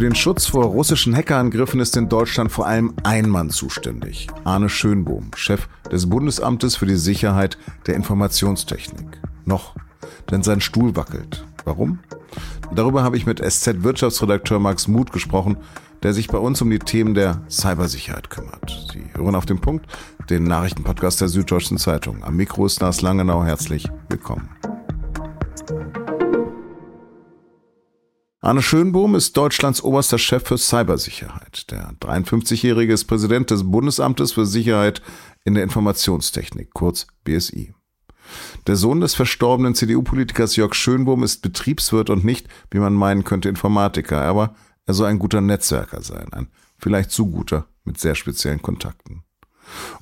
Für den Schutz vor russischen Hackerangriffen ist in Deutschland vor allem ein Mann zuständig. Arne Schönbohm, Chef des Bundesamtes für die Sicherheit der Informationstechnik. Noch, denn sein Stuhl wackelt. Warum? Darüber habe ich mit SZ-Wirtschaftsredakteur Max Muth gesprochen, der sich bei uns um die Themen der Cybersicherheit kümmert. Sie hören auf den Punkt, den Nachrichtenpodcast der Süddeutschen Zeitung. Am Mikro ist Lars Langenau. Herzlich willkommen. Arne Schönbohm ist Deutschlands oberster Chef für Cybersicherheit. Der 53-Jährige ist Präsident des Bundesamtes für Sicherheit in der Informationstechnik, kurz BSI. Der Sohn des verstorbenen CDU-Politikers Jörg Schönbohm ist Betriebswirt und nicht, wie man meinen könnte, Informatiker, aber er soll ein guter Netzwerker sein, ein vielleicht zu guter mit sehr speziellen Kontakten.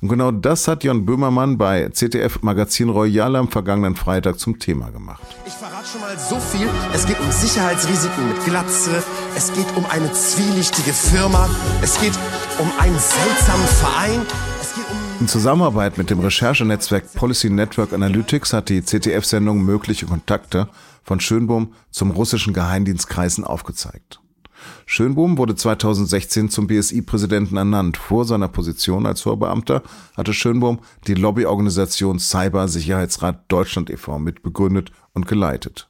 Und genau das hat Jon Böhmermann bei ZDF Magazin Royal am vergangenen Freitag zum Thema gemacht. Ich verrate schon mal so viel. Es geht um Sicherheitsrisiken mit Glatze. Es geht um eine zwielichtige Firma. Es geht um einen seltsamen Verein. In Zusammenarbeit mit dem Recherchenetzwerk Policy Network Analytics hat die ZDF-Sendung mögliche Kontakte von Schönbohm zum russischen Geheimdienstkreisen aufgezeigt. Schönbohm wurde 2016 zum BSI-Präsidenten ernannt. Vor seiner Position als Vorbeamter hatte Schönbohm die Lobbyorganisation Cybersicherheitsrat Deutschland e.V. mitbegründet und geleitet.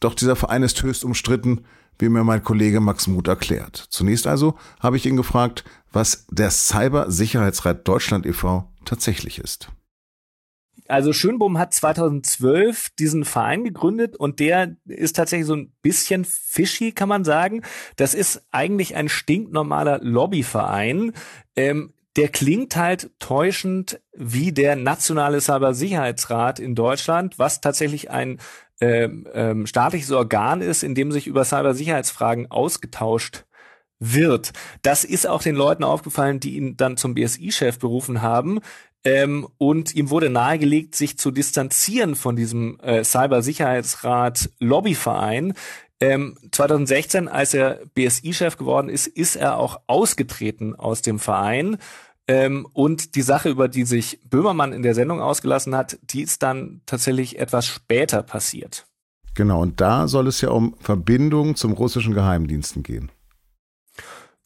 Doch dieser Verein ist höchst umstritten, wie mir mein Kollege Max Muth erklärt. Zunächst also habe ich ihn gefragt, was der Cybersicherheitsrat Deutschland e.V. tatsächlich ist. Also Schönbohm hat 2012 diesen Verein gegründet und der ist tatsächlich so ein bisschen fishy, kann man sagen. Das ist eigentlich ein stinknormaler Lobbyverein. Ähm, der klingt halt täuschend wie der Nationale Cybersicherheitsrat in Deutschland, was tatsächlich ein ähm, ähm, staatliches Organ ist, in dem sich über Cybersicherheitsfragen ausgetauscht wird. Das ist auch den Leuten aufgefallen, die ihn dann zum BSI-Chef berufen haben. Ähm, und ihm wurde nahegelegt, sich zu distanzieren von diesem äh, Cybersicherheitsrat Lobbyverein. Ähm, 2016, als er BSI-Chef geworden ist, ist er auch ausgetreten aus dem Verein. Ähm, und die Sache, über die sich Böhmermann in der Sendung ausgelassen hat, die ist dann tatsächlich etwas später passiert. Genau, und da soll es ja um Verbindungen zum russischen Geheimdiensten gehen.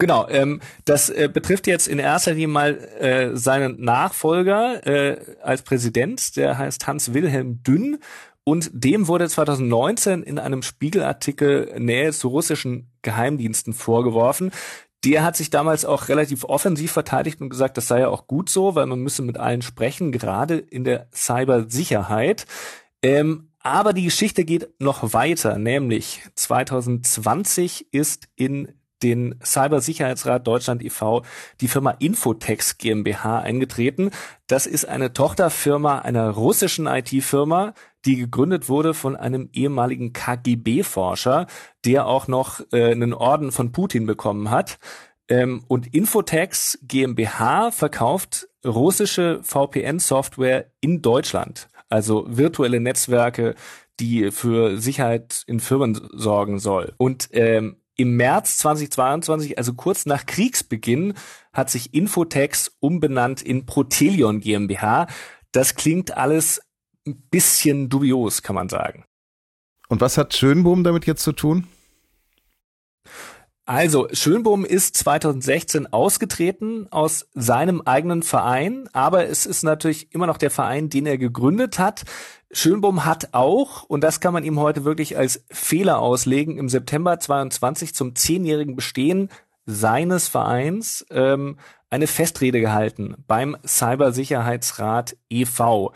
Genau, ähm, das äh, betrifft jetzt in erster Linie mal äh, seinen Nachfolger äh, als Präsident, der heißt Hans-Wilhelm Dünn. Und dem wurde 2019 in einem Spiegelartikel Nähe zu russischen Geheimdiensten vorgeworfen. Der hat sich damals auch relativ offensiv verteidigt und gesagt, das sei ja auch gut so, weil man müsse mit allen sprechen, gerade in der Cybersicherheit. Ähm, aber die Geschichte geht noch weiter, nämlich 2020 ist in den Cybersicherheitsrat Deutschland e.V. die Firma Infotex GmbH eingetreten. Das ist eine Tochterfirma einer russischen IT-Firma, die gegründet wurde von einem ehemaligen KGB-Forscher, der auch noch äh, einen Orden von Putin bekommen hat. Ähm, und Infotex GmbH verkauft russische VPN-Software in Deutschland. Also virtuelle Netzwerke, die für Sicherheit in Firmen sorgen soll. Und ähm, im März 2022, also kurz nach Kriegsbeginn, hat sich Infotex umbenannt in Protelion GmbH. Das klingt alles ein bisschen dubios, kann man sagen. Und was hat Schönbohm damit jetzt zu tun? Also, Schönbohm ist 2016 ausgetreten aus seinem eigenen Verein, aber es ist natürlich immer noch der Verein, den er gegründet hat. Schönbohm hat auch, und das kann man ihm heute wirklich als Fehler auslegen, im September 22 zum zehnjährigen Bestehen seines Vereins ähm, eine Festrede gehalten beim Cybersicherheitsrat e.V.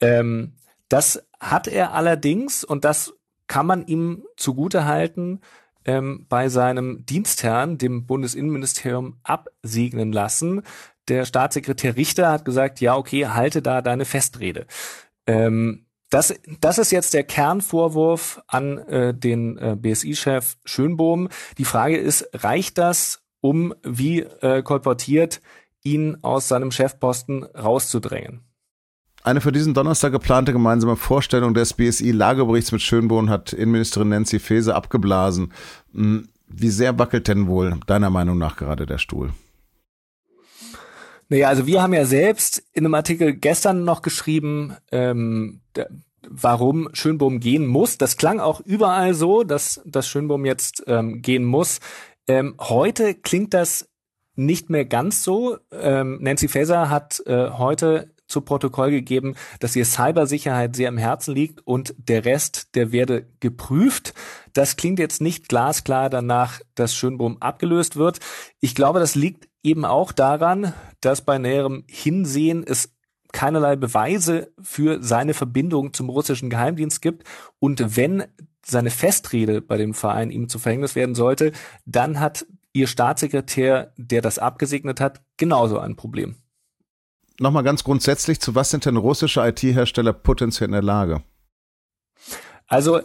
Ähm, das hat er allerdings, und das kann man ihm zugute halten, ähm, bei seinem Dienstherrn, dem Bundesinnenministerium, absegnen lassen. Der Staatssekretär Richter hat gesagt, ja, okay, halte da deine Festrede. Ähm, das, das ist jetzt der Kernvorwurf an äh, den äh, BSI-Chef Schönbohm. Die Frage ist, reicht das, um, wie äh, kolportiert, ihn aus seinem Chefposten rauszudrängen? Eine für diesen Donnerstag geplante gemeinsame Vorstellung des BSI-Lageberichts mit Schönbohm hat Innenministerin Nancy Faeser abgeblasen. Hm, wie sehr wackelt denn wohl deiner Meinung nach gerade der Stuhl? Naja, also wir haben ja selbst in einem Artikel gestern noch geschrieben, ähm, warum Schönbohm gehen muss. Das klang auch überall so, dass, dass Schönbohm jetzt ähm, gehen muss. Ähm, heute klingt das nicht mehr ganz so. Ähm, Nancy Faeser hat äh, heute zu Protokoll gegeben, dass ihr Cybersicherheit sehr im Herzen liegt und der Rest, der werde geprüft. Das klingt jetzt nicht glasklar danach, dass Schönbohm abgelöst wird. Ich glaube, das liegt eben auch daran, dass bei näherem Hinsehen es keinerlei Beweise für seine Verbindung zum russischen Geheimdienst gibt. Und wenn seine Festrede bei dem Verein ihm zu Verhängnis werden sollte, dann hat ihr Staatssekretär, der das abgesegnet hat, genauso ein Problem. Nochmal ganz grundsätzlich, zu was sind denn russische IT-Hersteller potenziell in der Lage? Also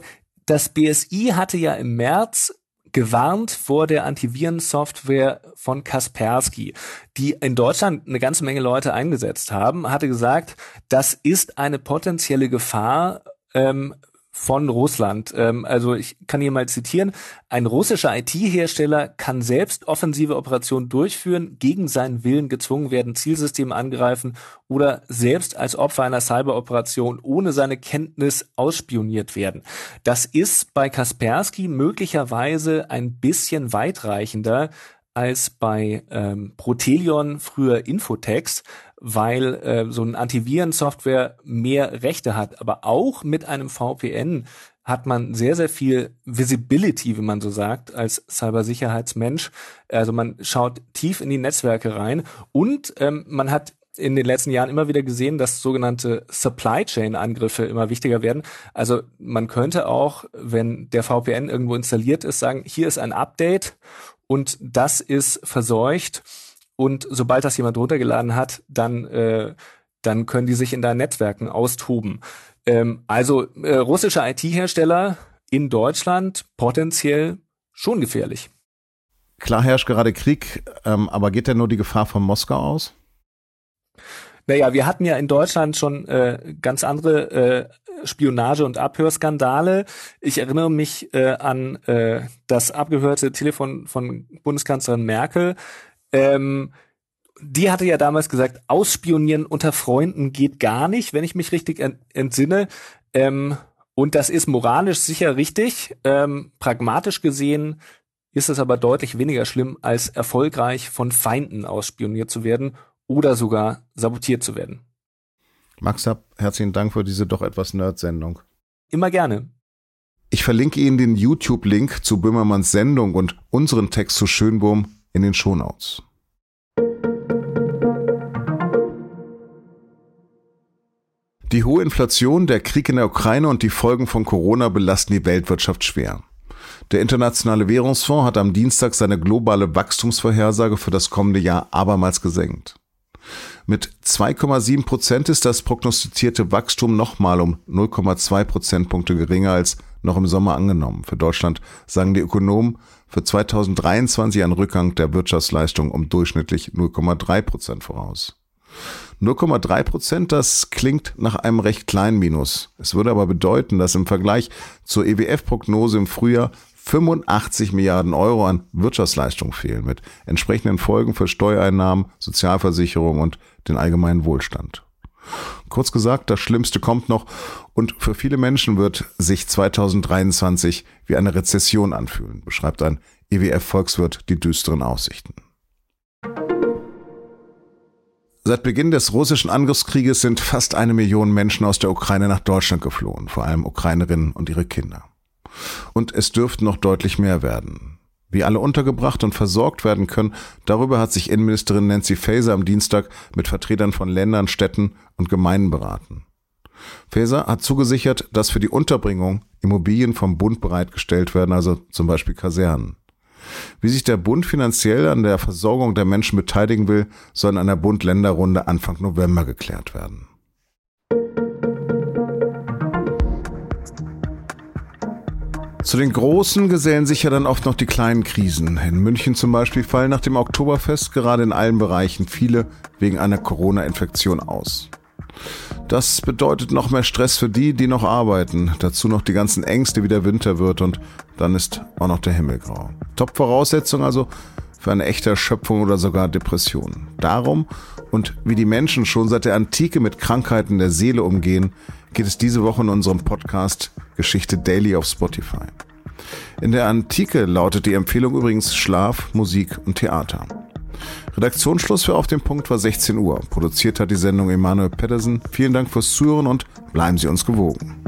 das BSI hatte ja im März gewarnt vor der Antivirensoftware von Kaspersky, die in Deutschland eine ganze Menge Leute eingesetzt haben, hatte gesagt, das ist eine potenzielle Gefahr ähm, von Russland. Ähm, also ich kann hier mal zitieren. Ein russischer IT-Hersteller kann selbst offensive Operationen durchführen, gegen seinen Willen gezwungen werden, Zielsysteme angreifen oder selbst als Opfer einer Cyberoperation ohne seine Kenntnis ausspioniert werden. Das ist bei Kaspersky möglicherweise ein bisschen weitreichender als bei ähm, Protelion, früher Infotex, weil äh, so ein Antivirensoftware mehr Rechte hat. Aber auch mit einem VPN hat man sehr, sehr viel Visibility, wie man so sagt, als Cybersicherheitsmensch. Also man schaut tief in die Netzwerke rein und ähm, man hat in den letzten Jahren immer wieder gesehen, dass sogenannte Supply Chain Angriffe immer wichtiger werden. Also man könnte auch, wenn der VPN irgendwo installiert ist, sagen, hier ist ein Update und das ist verseucht und sobald das jemand runtergeladen hat, dann, äh, dann können die sich in deinen Netzwerken austoben. Ähm, also äh, russische IT-Hersteller in Deutschland potenziell schon gefährlich. Klar herrscht gerade Krieg, ähm, aber geht denn nur die Gefahr von Moskau aus? Naja, wir hatten ja in Deutschland schon äh, ganz andere äh, Spionage- und Abhörskandale. Ich erinnere mich äh, an äh, das abgehörte Telefon von Bundeskanzlerin Merkel, ähm, die hatte ja damals gesagt, ausspionieren unter Freunden geht gar nicht, wenn ich mich richtig entsinne. Ähm, und das ist moralisch sicher richtig. Ähm, pragmatisch gesehen ist es aber deutlich weniger schlimm, als erfolgreich von Feinden ausspioniert zu werden oder sogar sabotiert zu werden. Max Hab, herzlichen Dank für diese doch etwas Nerd-Sendung. Immer gerne. Ich verlinke Ihnen den YouTube-Link zu Böhmermanns Sendung und unseren Text zu Schönbohm in den Shownotes. Die hohe Inflation, der Krieg in der Ukraine und die Folgen von Corona belasten die Weltwirtschaft schwer. Der Internationale Währungsfonds hat am Dienstag seine globale Wachstumsvorhersage für das kommende Jahr abermals gesenkt. Mit 2,7 Prozent ist das prognostizierte Wachstum nochmal um 0,2 Prozentpunkte geringer als noch im Sommer angenommen. Für Deutschland sagen die Ökonomen für 2023 ein Rückgang der Wirtschaftsleistung um durchschnittlich 0,3 Prozent voraus. 0,3 Prozent, das klingt nach einem recht kleinen Minus. Es würde aber bedeuten, dass im Vergleich zur EWF-Prognose im Frühjahr 85 Milliarden Euro an Wirtschaftsleistung fehlen, mit entsprechenden Folgen für Steuereinnahmen, Sozialversicherung und den allgemeinen Wohlstand. Kurz gesagt, das Schlimmste kommt noch und für viele Menschen wird sich 2023 wie eine Rezession anfühlen, beschreibt ein EWF-Volkswirt die düsteren Aussichten. Seit Beginn des russischen Angriffskrieges sind fast eine Million Menschen aus der Ukraine nach Deutschland geflohen, vor allem Ukrainerinnen und ihre Kinder. Und es dürften noch deutlich mehr werden. Wie alle untergebracht und versorgt werden können, darüber hat sich Innenministerin Nancy Faeser am Dienstag mit Vertretern von Ländern, Städten und Gemeinden beraten. Faeser hat zugesichert, dass für die Unterbringung Immobilien vom Bund bereitgestellt werden, also zum Beispiel Kasernen. Wie sich der Bund finanziell an der Versorgung der Menschen beteiligen will, soll in einer Bund-Länder-Runde Anfang November geklärt werden. Zu den großen gesellen sich ja dann oft noch die kleinen Krisen. In München zum Beispiel fallen nach dem Oktoberfest gerade in allen Bereichen viele wegen einer Corona-Infektion aus. Das bedeutet noch mehr Stress für die, die noch arbeiten. Dazu noch die ganzen Ängste, wie der Winter wird und dann ist auch noch der Himmel grau. Top-Voraussetzung also für eine echte Erschöpfung oder sogar Depression. Darum und wie die Menschen schon seit der Antike mit Krankheiten der Seele umgehen, geht es diese Woche in unserem Podcast Geschichte Daily auf Spotify. In der Antike lautet die Empfehlung übrigens Schlaf, Musik und Theater. Redaktionsschluss für Auf dem Punkt war 16 Uhr. Produziert hat die Sendung Emanuel Pedersen. Vielen Dank fürs Zuhören und bleiben Sie uns gewogen.